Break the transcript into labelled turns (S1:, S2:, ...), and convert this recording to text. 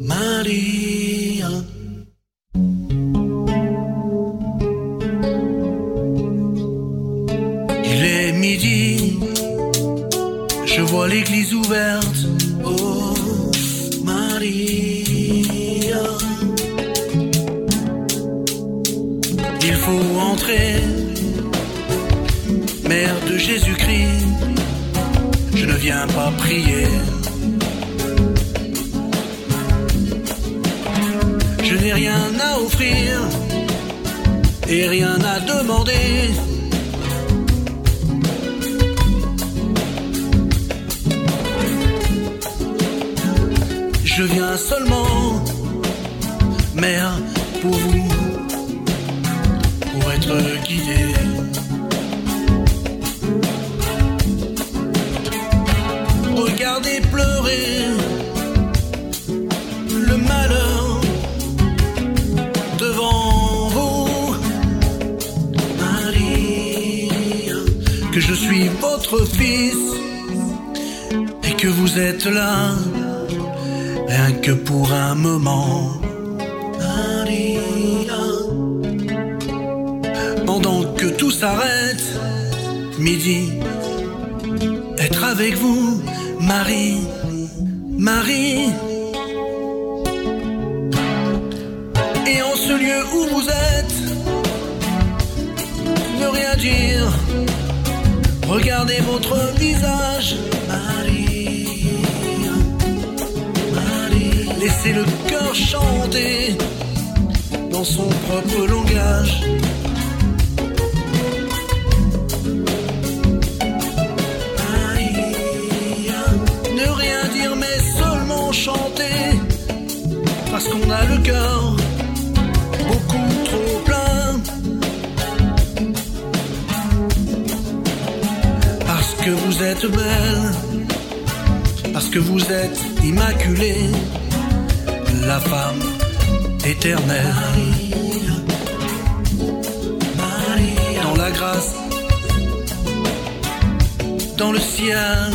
S1: Maria. Il est midi, je vois l'église ouverte. Oh, Maria. Il faut entrer, Mère de Jésus-Christ. Je ne viens pas prier. Et rien à demander. Je viens seulement, mère, pour vous, pour être guidé. Regardez que je suis votre fils et que vous êtes là, rien que pour un moment. Pendant que tout s'arrête, midi, être avec vous, Marie, Marie. Et en ce lieu où vous êtes, ne rien dire. Regardez votre visage, Marie. Marie. Laissez le cœur chanter dans son propre langage. Maria. Ne rien dire mais seulement chanter parce qu'on a le cœur beaucoup trop plein. Vous êtes belle, parce que vous êtes immaculée, la femme éternelle. Dans la grâce, dans le ciel,